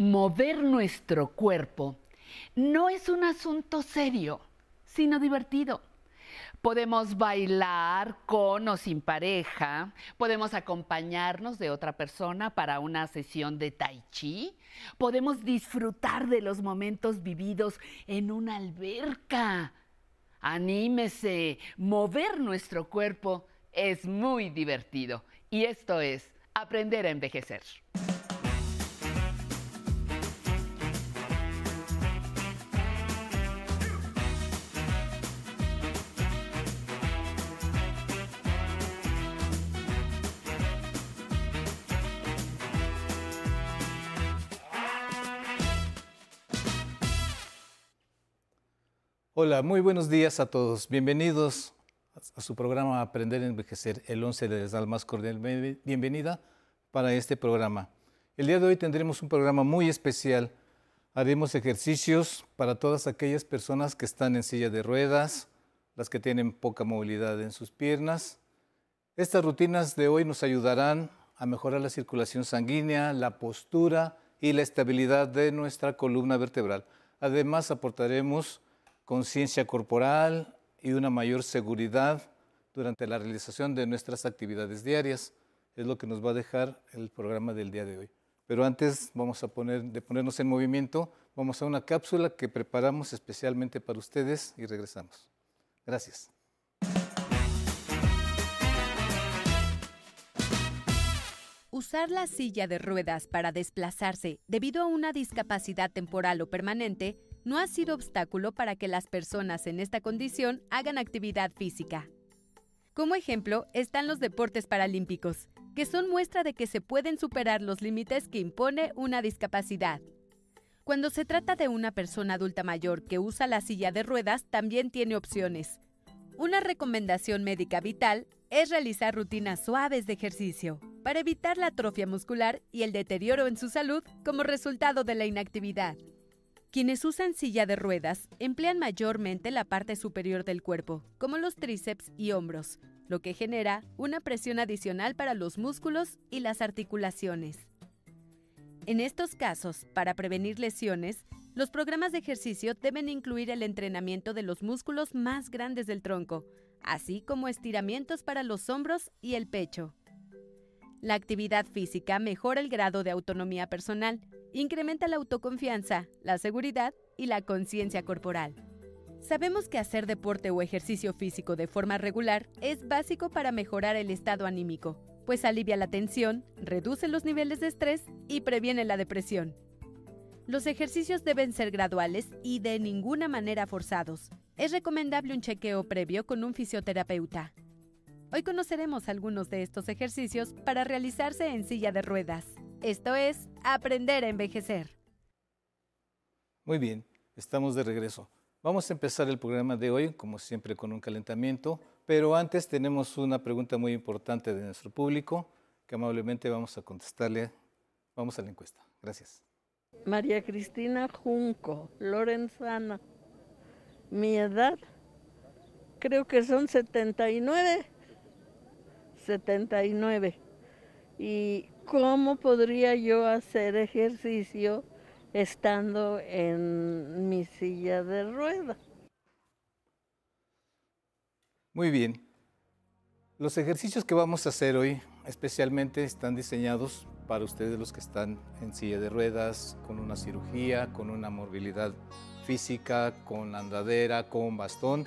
mover nuestro cuerpo no es un asunto serio, sino divertido. Podemos bailar con o sin pareja, podemos acompañarnos de otra persona para una sesión de tai chi, podemos disfrutar de los momentos vividos en una alberca. Anímese, mover nuestro cuerpo es muy divertido y esto es aprender a envejecer. Hola, muy buenos días a todos. Bienvenidos a su programa Aprender a Envejecer. El 11 les da la más cordial bienvenida para este programa. El día de hoy tendremos un programa muy especial. Haremos ejercicios para todas aquellas personas que están en silla de ruedas, las que tienen poca movilidad en sus piernas. Estas rutinas de hoy nos ayudarán a mejorar la circulación sanguínea, la postura y la estabilidad de nuestra columna vertebral. Además, aportaremos conciencia corporal y una mayor seguridad durante la realización de nuestras actividades diarias. Es lo que nos va a dejar el programa del día de hoy. Pero antes vamos a poner, de ponernos en movimiento, vamos a una cápsula que preparamos especialmente para ustedes y regresamos. Gracias. Usar la silla de ruedas para desplazarse debido a una discapacidad temporal o permanente no ha sido obstáculo para que las personas en esta condición hagan actividad física. Como ejemplo están los deportes paralímpicos, que son muestra de que se pueden superar los límites que impone una discapacidad. Cuando se trata de una persona adulta mayor que usa la silla de ruedas, también tiene opciones. Una recomendación médica vital es realizar rutinas suaves de ejercicio para evitar la atrofia muscular y el deterioro en su salud como resultado de la inactividad. Quienes usan silla de ruedas emplean mayormente la parte superior del cuerpo, como los tríceps y hombros, lo que genera una presión adicional para los músculos y las articulaciones. En estos casos, para prevenir lesiones, los programas de ejercicio deben incluir el entrenamiento de los músculos más grandes del tronco, así como estiramientos para los hombros y el pecho. La actividad física mejora el grado de autonomía personal, incrementa la autoconfianza, la seguridad y la conciencia corporal. Sabemos que hacer deporte o ejercicio físico de forma regular es básico para mejorar el estado anímico, pues alivia la tensión, reduce los niveles de estrés y previene la depresión. Los ejercicios deben ser graduales y de ninguna manera forzados. Es recomendable un chequeo previo con un fisioterapeuta. Hoy conoceremos algunos de estos ejercicios para realizarse en silla de ruedas. Esto es Aprender a Envejecer. Muy bien, estamos de regreso. Vamos a empezar el programa de hoy, como siempre, con un calentamiento, pero antes tenemos una pregunta muy importante de nuestro público que amablemente vamos a contestarle. Vamos a la encuesta. Gracias. María Cristina Junco, Lorenzana. Mi edad, creo que son 79. 79. ¿Y cómo podría yo hacer ejercicio estando en mi silla de ruedas? Muy bien. Los ejercicios que vamos a hacer hoy especialmente están diseñados para ustedes los que están en silla de ruedas, con una cirugía, con una movilidad física, con andadera, con bastón.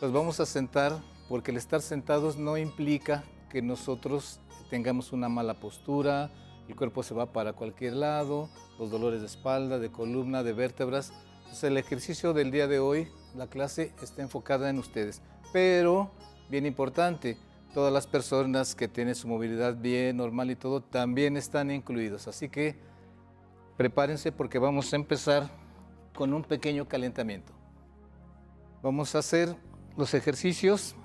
Los vamos a sentar porque el estar sentados no implica que nosotros tengamos una mala postura, el cuerpo se va para cualquier lado, los dolores de espalda, de columna, de vértebras. Entonces el ejercicio del día de hoy, la clase está enfocada en ustedes. Pero, bien importante, todas las personas que tienen su movilidad bien, normal y todo, también están incluidos. Así que prepárense porque vamos a empezar con un pequeño calentamiento. Vamos a hacer los ejercicios,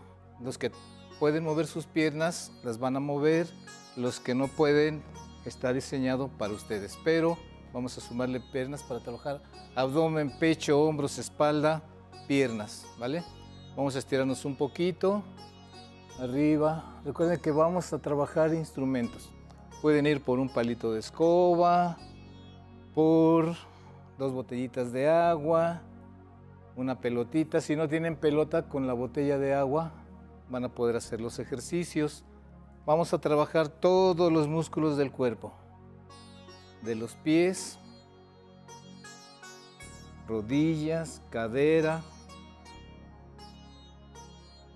los que pueden mover sus piernas, las van a mover. Los que no pueden, está diseñado para ustedes. Pero vamos a sumarle piernas para trabajar abdomen, pecho, hombros, espalda, piernas, ¿vale? Vamos a estirarnos un poquito, arriba. Recuerden que vamos a trabajar instrumentos. Pueden ir por un palito de escoba, por dos botellitas de agua, una pelotita. Si no tienen pelota con la botella de agua, van a poder hacer los ejercicios. Vamos a trabajar todos los músculos del cuerpo, de los pies, rodillas, cadera,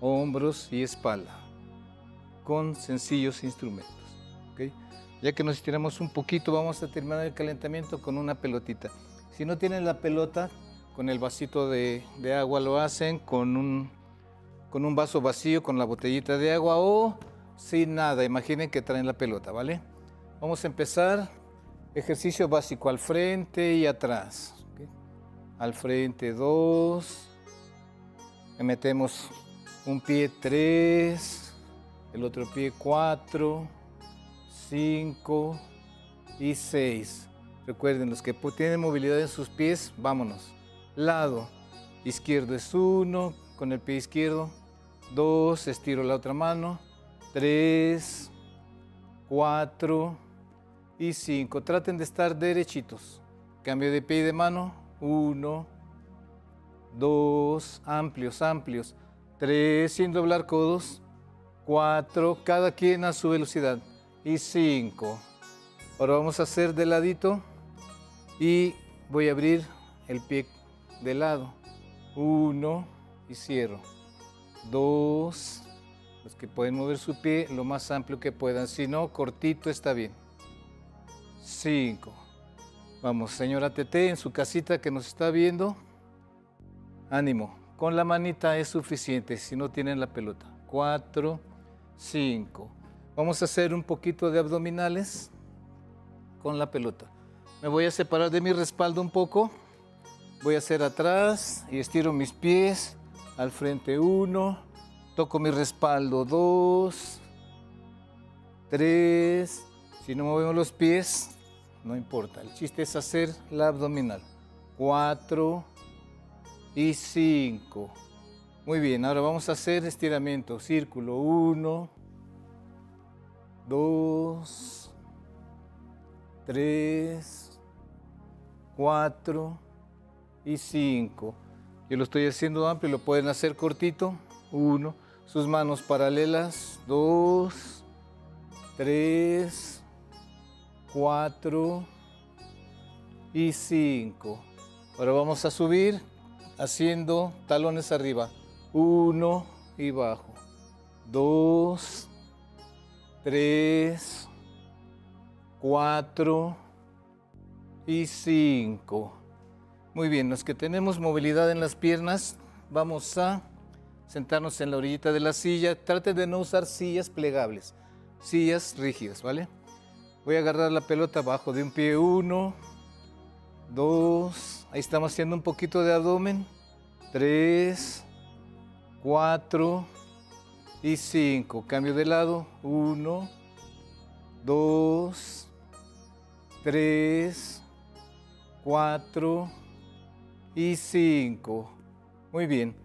hombros y espalda, con sencillos instrumentos. Ya que nos estiramos un poquito, vamos a terminar el calentamiento con una pelotita. Si no tienen la pelota, con el vasito de, agua lo hacen, con un, con un vaso vacío, con la botellita de agua o sin nada. Imaginen que traen la pelota, ¿vale? Vamos a empezar. Ejercicio básico al frente y atrás. Al frente dos. Metemos un pie tres, el otro pie cuatro 5 y 6. Recuerden, los que tienen movilidad en sus pies, vámonos. Lado izquierdo es 1, con el pie izquierdo. 2, estiro la otra mano. 3, 4 y 5. Traten de estar derechitos. Cambio de pie y de mano. 1, 2, amplios, amplios. 3, sin doblar codos. 4, cada quien a su velocidad y 5. Ahora vamos a hacer de ladito y voy a abrir el pie de lado. 1 y cierro. 2. Los que pueden mover su pie lo más amplio que puedan. Si no, cortito está bien. 5. Vamos, señora Tete, en su casita que nos está viendo. Ánimo. Con la manita es suficiente si no tienen la pelota. 4, 5. Vamos a hacer un poquito de abdominales con la pelota. Me voy a separar de mi respaldo un poco. Voy a hacer atrás y estiro mis pies. Al frente uno. Toco mi respaldo dos. Tres. Si no movemos los pies, no importa. El chiste es hacer la abdominal. Cuatro y cinco. Muy bien, ahora vamos a hacer estiramiento. Círculo uno dos, tres, cuatro y cinco. Yo lo estoy haciendo amplio, lo pueden hacer cortito. Uno, sus manos paralelas. Dos, tres, cuatro y cinco. Ahora vamos a subir haciendo talones arriba. Uno y bajo. Dos, 3, 4 y 5. Muy bien, los que tenemos movilidad en las piernas, vamos a sentarnos en la orillita de la silla. Trate de no usar sillas plegables, sillas rígidas, ¿vale? Voy a agarrar la pelota abajo de un pie, 1, 2, ahí estamos haciendo un poquito de abdomen, 3, 4, y 5. Cambio de lado. 1, 2, 3, 4 y 5. Muy bien.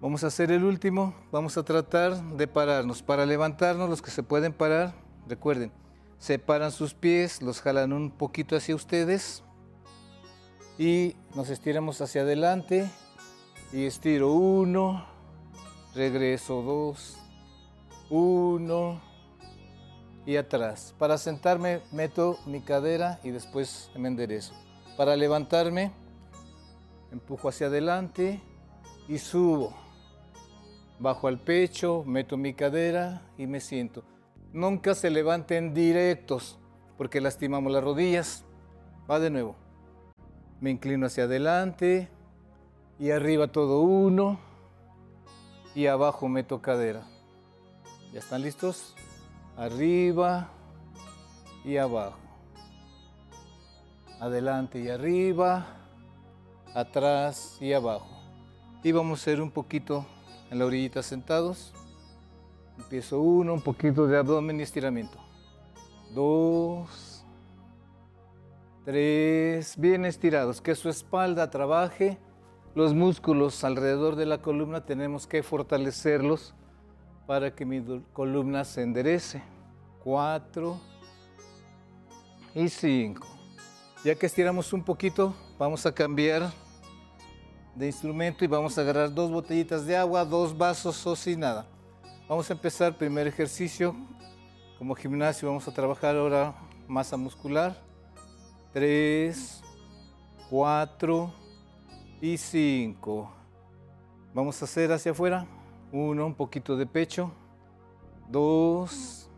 Vamos a hacer el último. Vamos a tratar de pararnos. Para levantarnos, los que se pueden parar, recuerden, separan sus pies, los jalan un poquito hacia ustedes y nos estiramos hacia adelante y estiro 1, regreso dos, uno y atrás. Para sentarme meto mi cadera y después me enderezo. Para levantarme empujo hacia adelante y subo. Bajo al pecho, meto mi cadera y me siento. Nunca se levanten directos porque lastimamos las rodillas. Va de nuevo. Me inclino hacia adelante y arriba todo uno y abajo meto cadera. ¿Ya están listos? Arriba y abajo. Adelante y arriba, atrás y abajo. Y vamos a hacer un poquito en la orillita sentados. Empiezo uno, un poquito de abdomen y estiramiento. Dos, tres, bien estirados, que su espalda trabaje los músculos alrededor de la columna tenemos que fortalecerlos para que mi columna se enderece. Cuatro y cinco. Ya que estiramos un poquito, vamos a cambiar de instrumento y vamos a agarrar dos botellitas de agua, dos vasos o sin nada. Vamos a empezar primer ejercicio. Como gimnasio vamos a trabajar ahora masa muscular. 3, 4 y 5. Vamos a hacer hacia afuera. 1, un poquito de pecho. 2,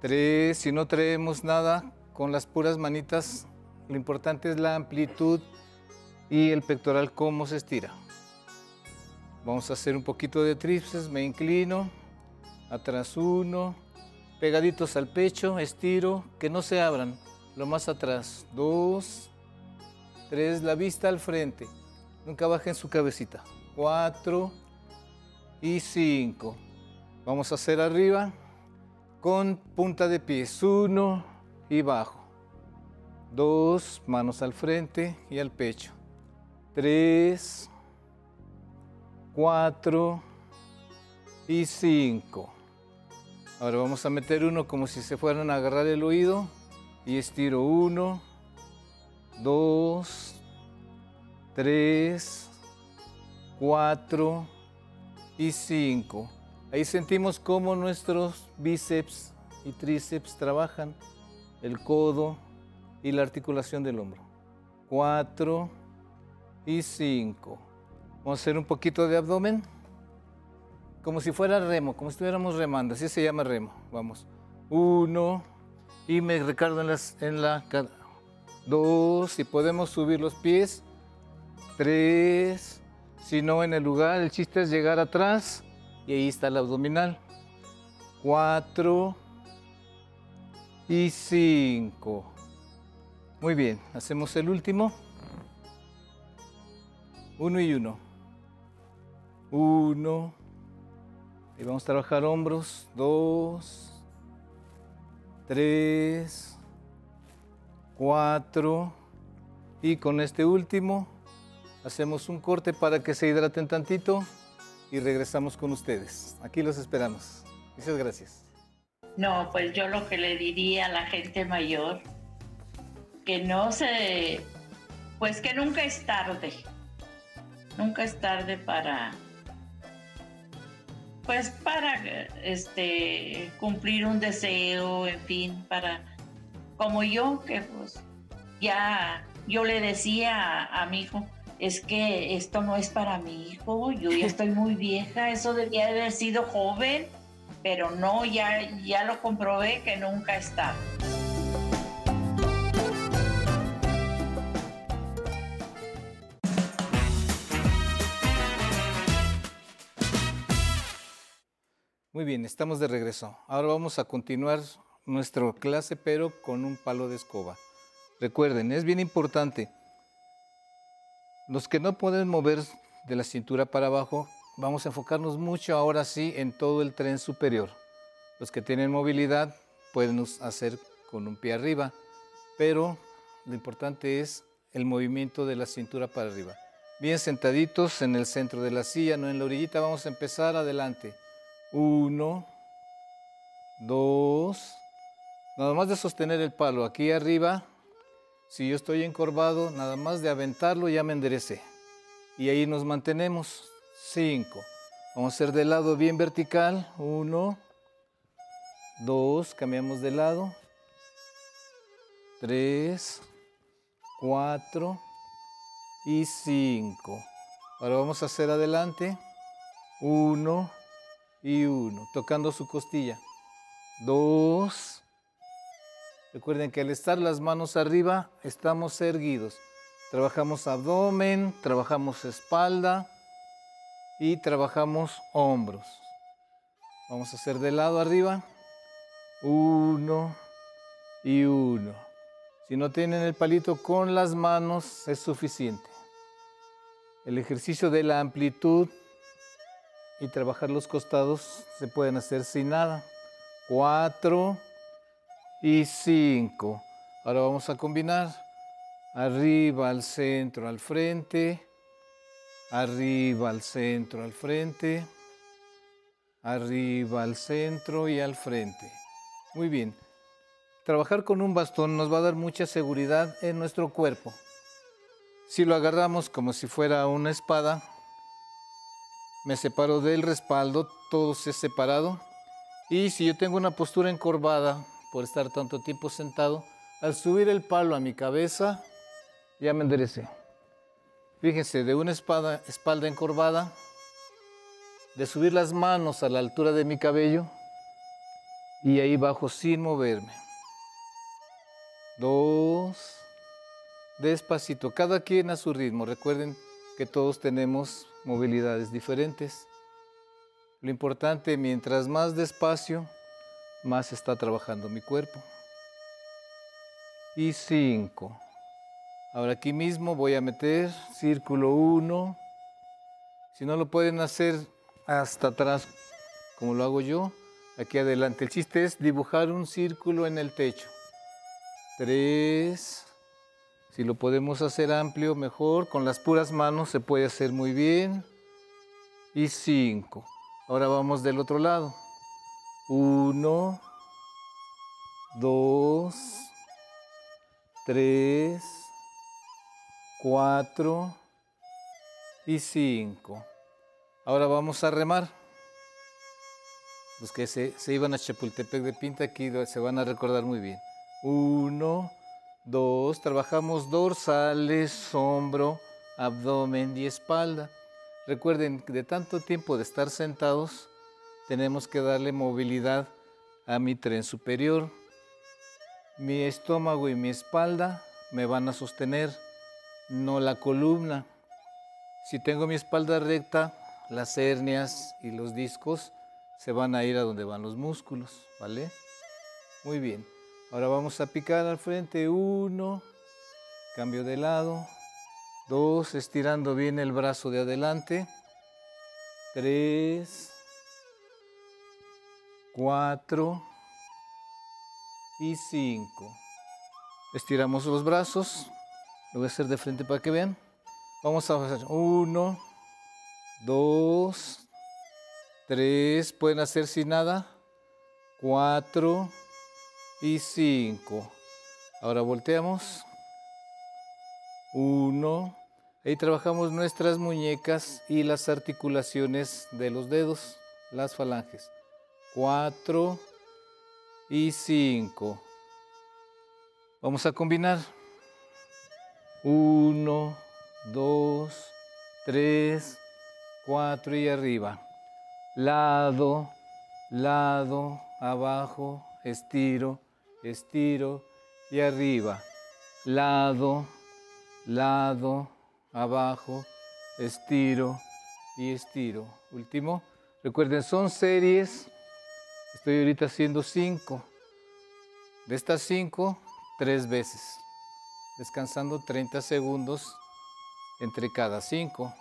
3. Si no traemos nada, con las puras manitas, lo importante es la amplitud y el pectoral cómo se estira. Vamos a hacer un poquito de tríceps, me inclino, atrás uno, pegaditos al pecho, estiro, que no se abran, lo más atrás, dos, tres, la vista al frente, nunca bajen su cabecita, cuatro y cinco. Vamos a hacer arriba con punta de pies, uno y bajo, dos, manos al frente y al pecho, tres, cuatro y cinco. Ahora vamos a meter uno como si se fueran a agarrar el oído y estiro uno, dos, tres, cuatro y cinco. Ahí sentimos cómo nuestros bíceps y tríceps trabajan, el codo y la articulación del hombro. Cuatro y cinco. Vamos a hacer un poquito de abdomen como si fuera remo, como si estuviéramos remando, así se llama remo. Vamos. Uno, y me recargo en, las, en la dos, si podemos subir los pies. Tres, si no en el lugar, el chiste es llegar atrás y ahí está el abdominal. Cuatro y cinco. Muy bien, hacemos el último. Uno y uno. Uno y vamos a trabajar hombros. Dos, tres, cuatro. Y con este último hacemos un corte para que se hidraten tantito y regresamos con ustedes. Aquí los esperamos. Muchas gracias. No, pues yo lo que le diría a la gente mayor, que no se, pues que nunca es tarde, nunca es tarde para pues para este cumplir un deseo, en fin, para como yo que pues ya yo le decía a, mi hijo, es que esto no es para mi hijo, yo ya estoy muy vieja, eso debía haber sido joven, pero no, ya, ya lo comprobé que nunca está. Muy bien, estamos de regreso. Ahora vamos a continuar nuestra clase, pero con un palo de escoba. Recuerden, es bien importante. Los que no pueden mover de la cintura para abajo, vamos a enfocarnos mucho ahora sí en todo el tren superior. Los que tienen movilidad pueden hacer con un pie arriba, pero lo importante es el movimiento de la cintura para arriba. Bien sentaditos en el centro de la silla, no en la orillita, vamos a empezar adelante. Uno, dos, nada más de sostener el palo aquí arriba. Si yo estoy encorvado, nada más de aventarlo ya me enderecé. Y ahí nos mantenemos. Cinco. Vamos a hacer de lado bien vertical. Uno, dos, cambiamos de lado. Tres, cuatro y cinco. Ahora vamos a hacer adelante. Uno, y uno, tocando su costilla. Dos. Recuerden que al estar las manos arriba, estamos erguidos. Trabajamos abdomen, trabajamos espalda y trabajamos hombros. Vamos a hacer de lado arriba. Uno y uno. Si no tienen el palito con las manos, es suficiente. El ejercicio de la amplitud y trabajar los costados se pueden hacer sin nada. Cuatro y cinco. Ahora vamos a combinar arriba al centro, al frente, arriba al centro, al frente, arriba al centro y al frente. Muy bien. trabajar con un bastón nos va a dar mucha seguridad en nuestro cuerpo. Si lo agarramos como si fuera una espada, me separo del respaldo, todo se ha separado. Y si yo tengo una postura encorvada por estar tanto tiempo sentado, al subir el palo a mi cabeza, ya me enderecé. Fíjense, de una espada, espalda encorvada, de subir las manos a la altura de mi cabello y ahí bajo sin moverme. Dos, despacito, cada quien a su ritmo. Recuerden que todos tenemos movilidades diferentes. Lo importante, mientras más despacio, más está trabajando mi cuerpo. Y cinco. Ahora aquí mismo voy a meter círculo 1. Si no lo pueden hacer hasta atrás como lo hago yo, aquí adelante. El chiste es dibujar un círculo en el techo. 3. Si lo podemos hacer amplio, mejor. Con las puras manos se puede hacer muy bien. Y 5. Ahora vamos del otro lado. 1, 2, 3, 4 y 5. Ahora vamos a remar. Los que se, iban a Chapultepec de Pinta aquí se van a recordar muy bien. Uno, dos, trabajamos dorsales, hombro, abdomen y espalda. Recuerden de tanto tiempo de estar sentados, tenemos que darle movilidad a mi tren superior. Mi estómago y mi espalda me van a sostener, no la columna. Si tengo mi espalda recta, las hernias y los discos se van a ir a donde van los músculos, ¿vale? Muy bien. Ahora vamos a picar al frente. Uno, cambio de lado. Dos, estirando bien el brazo de adelante. Tres, cuatro y cinco. Estiramos los brazos. Lo voy a hacer de frente para que vean. Vamos a hacer uno, dos, tres, pueden hacer sin nada, cuatro y cinco. Ahora volteamos. Uno. Ahí trabajamos nuestras muñecas y las articulaciones de los dedos, las falanges. Cuatro y cinco. Vamos a combinar. Uno, dos, tres, cuatro y arriba. Lado, lado, abajo, estiro, estiro y arriba. Lado, lado, abajo, estiro y estiro. Último. Recuerden, son series. Estoy ahorita haciendo cinco. De estas cinco, tres veces. Descansando 30 segundos entre cada cinco.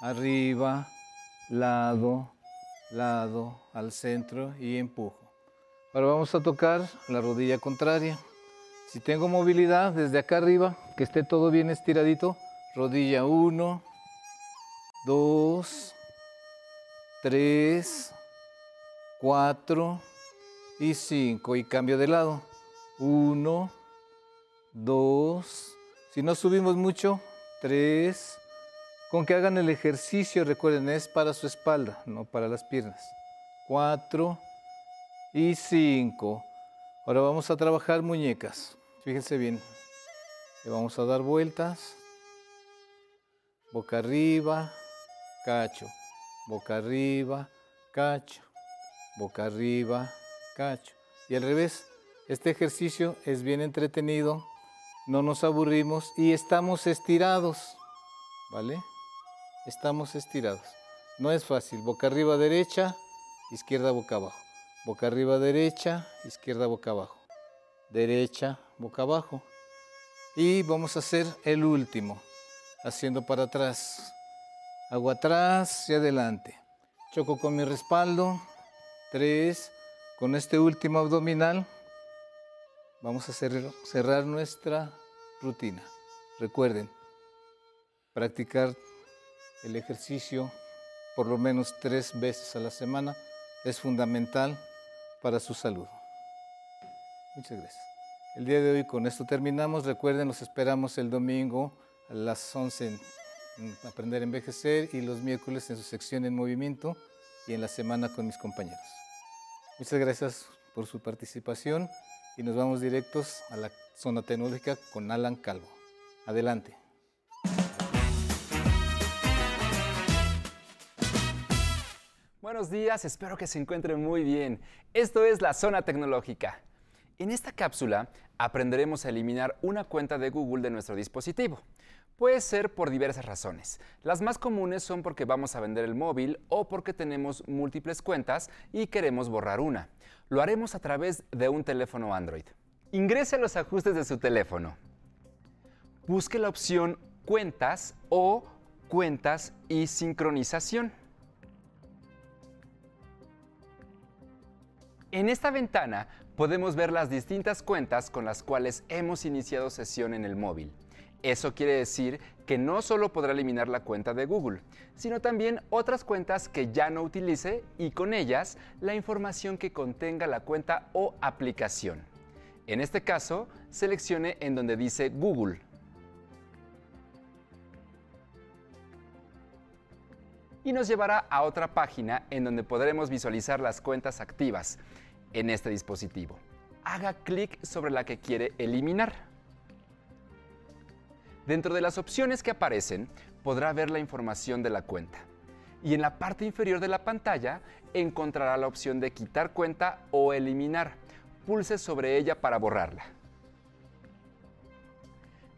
Arriba, lado, lado, al centro y empujo. Ahora vamos a tocar la rodilla contraria. Si tengo movilidad desde acá arriba, que esté todo bien estiradito, rodilla 1, 2, 3, 4 y 5 y cambio de lado. 1, 2, si no subimos mucho, 3, con que hagan el ejercicio, recuerden, es para su espalda, no para las piernas. 4 y 5. Ahora vamos a trabajar muñecas. Fíjense bien. Le vamos a dar vueltas. Boca arriba, cacho. Boca arriba, cacho. Boca arriba, cacho. Y al revés. Este ejercicio es bien entretenido, no nos aburrimos y estamos estirados, ¿vale? Estamos estirados. No es fácil. Boca arriba derecha, izquierda boca abajo. Boca arriba derecha, izquierda boca abajo. Derecha, boca abajo. Y vamos a hacer el último, haciendo para atrás. Hago atrás y adelante. Choco con mi respaldo. Tres. Con este último abdominal vamos a cerrar nuestra rutina. Recuerden, practicar el ejercicio por lo menos tres veces a la semana es fundamental para su salud. Muchas gracias. El día de hoy con esto terminamos. Recuerden, nos esperamos el domingo a las 11 en Aprender a Envejecer y los miércoles en su sección en movimiento y en la semana con mis compañeros. Muchas gracias por su participación y nos vamos directos a la zona tecnológica con Alan Calvo. Adelante. Buenos días, espero que se encuentren muy bien. Esto es la zona tecnológica. En esta cápsula aprenderemos a eliminar una cuenta de Google de nuestro dispositivo. Puede ser por diversas razones. Las más comunes son porque vamos a vender el móvil o porque tenemos múltiples cuentas y queremos borrar una. Lo haremos a través de un teléfono Android. Ingrese a los ajustes de su teléfono. Busque la opción Cuentas o Cuentas y Sincronización. En esta ventana podemos ver las distintas cuentas con las cuales hemos iniciado sesión en el móvil. Eso quiere decir que no solo podrá eliminar la cuenta de Google, sino también otras cuentas que ya no utilice y con ellas la información que contenga la cuenta o aplicación. En este caso, seleccione en donde dice Google. Y nos llevará a otra página en donde podremos visualizar las cuentas activas en este dispositivo. Haga clic sobre la que quiere eliminar. Dentro de las opciones que aparecen podrá ver la información de la cuenta. Y en la parte inferior de la pantalla encontrará la opción de quitar cuenta o eliminar. Pulse sobre ella para borrarla.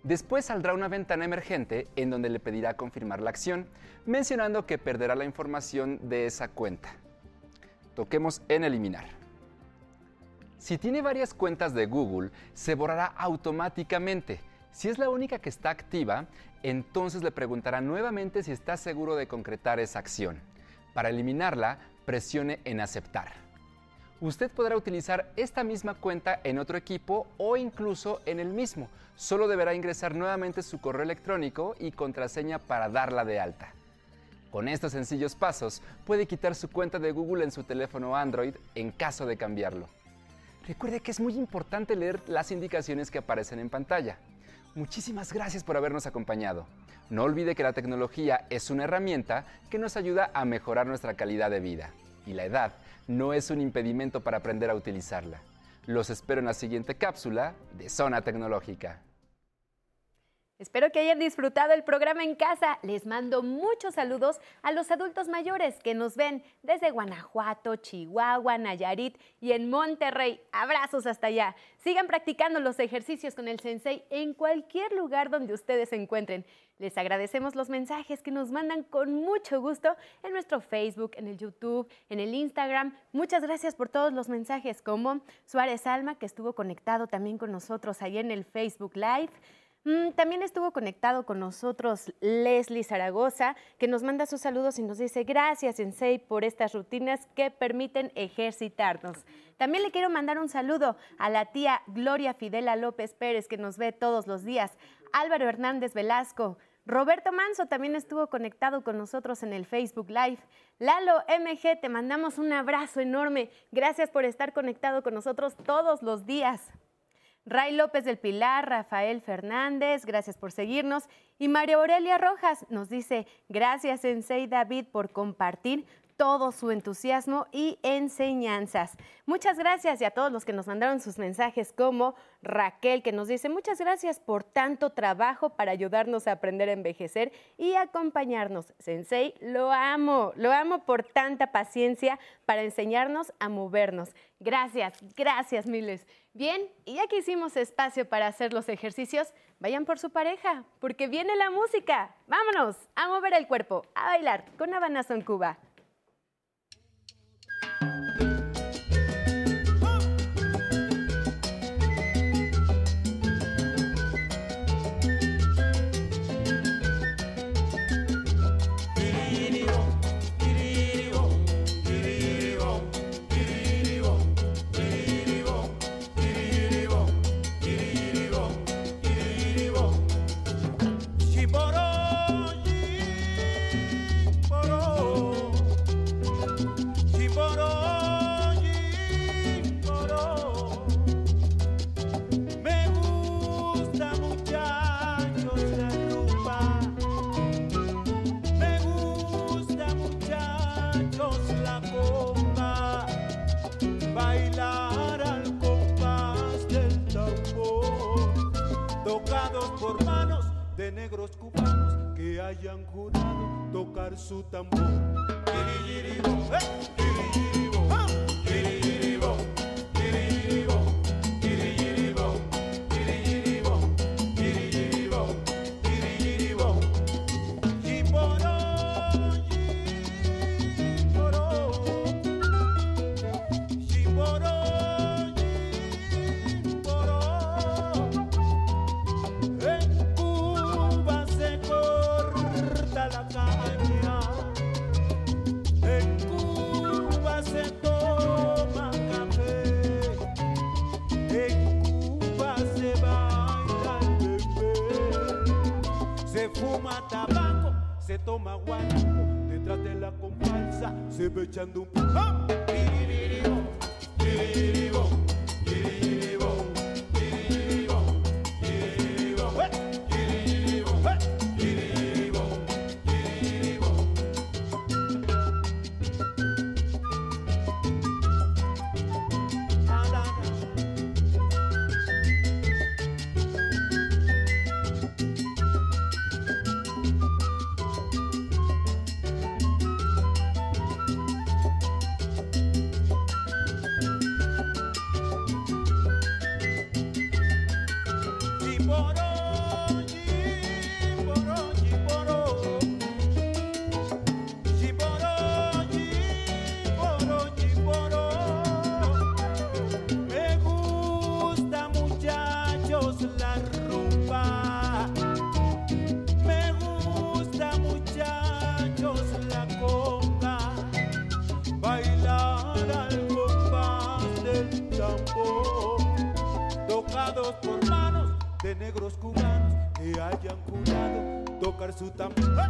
Después saldrá una ventana emergente en donde le pedirá confirmar la acción, mencionando que perderá la información de esa cuenta. Toquemos en eliminar. Si tiene varias cuentas de Google, se borrará automáticamente. Si es la única que está activa, entonces le preguntará nuevamente si está seguro de concretar esa acción. Para eliminarla, presione en aceptar. Usted podrá utilizar esta misma cuenta en otro equipo o incluso en el mismo. Solo deberá ingresar nuevamente su correo electrónico y contraseña para darla de alta. Con estos sencillos pasos, puede quitar su cuenta de Google en su teléfono Android en caso de cambiarlo. Recuerde que es muy importante leer las indicaciones que aparecen en pantalla. Muchísimas gracias por habernos acompañado. No olvide que la tecnología es una herramienta que nos ayuda a mejorar nuestra calidad de vida. Y la edad no es un impedimento para aprender a utilizarla. Los espero en la siguiente cápsula de Zona Tecnológica. Espero que hayan disfrutado el programa en casa. Les mando muchos saludos a los adultos mayores que nos ven desde Guanajuato, Chihuahua, Nayarit y en Monterrey. Abrazos hasta allá. Sigan practicando los ejercicios con el sensei en cualquier lugar donde ustedes se encuentren. Les agradecemos los mensajes que nos mandan con mucho gusto en nuestro Facebook, en el YouTube, en el Instagram. Muchas gracias por todos los mensajes, como Suárez Alma, que estuvo conectado también con nosotros ahí en el Facebook Live. Mm, también estuvo conectado con nosotros Leslie Zaragoza, que nos manda sus saludos y nos dice gracias, Sensei, por estas rutinas que permiten ejercitarnos. También le quiero mandar un saludo a la tía Gloria Fidela López Pérez, que nos ve todos los días, Álvaro Hernández Velasco, Roberto Manso también estuvo conectado con nosotros en el Facebook Live. Lalo MG, te mandamos un abrazo enorme. Gracias por estar conectado con nosotros todos los días. Ray López del Pilar, Rafael Fernández, gracias por seguirnos. Y María Aurelia Rojas nos dice, gracias Sensei David por compartir todo su entusiasmo y enseñanzas. Muchas gracias y a todos los que nos mandaron sus mensajes como Raquel que nos dice muchas gracias por tanto trabajo para ayudarnos a aprender a envejecer y acompañarnos. Sensei, lo amo, lo amo por tanta paciencia para enseñarnos a movernos. Gracias, gracias miles. Bien, y ya que hicimos espacio para hacer los ejercicios, vayan por su pareja, porque viene la música. Vámonos a mover el cuerpo, a bailar con Habanazo en Cuba. hayan jurado tocar su tambor. Eh. bebe um ¡Ah! de negros cubanos que hayan jurado tocar su tambor.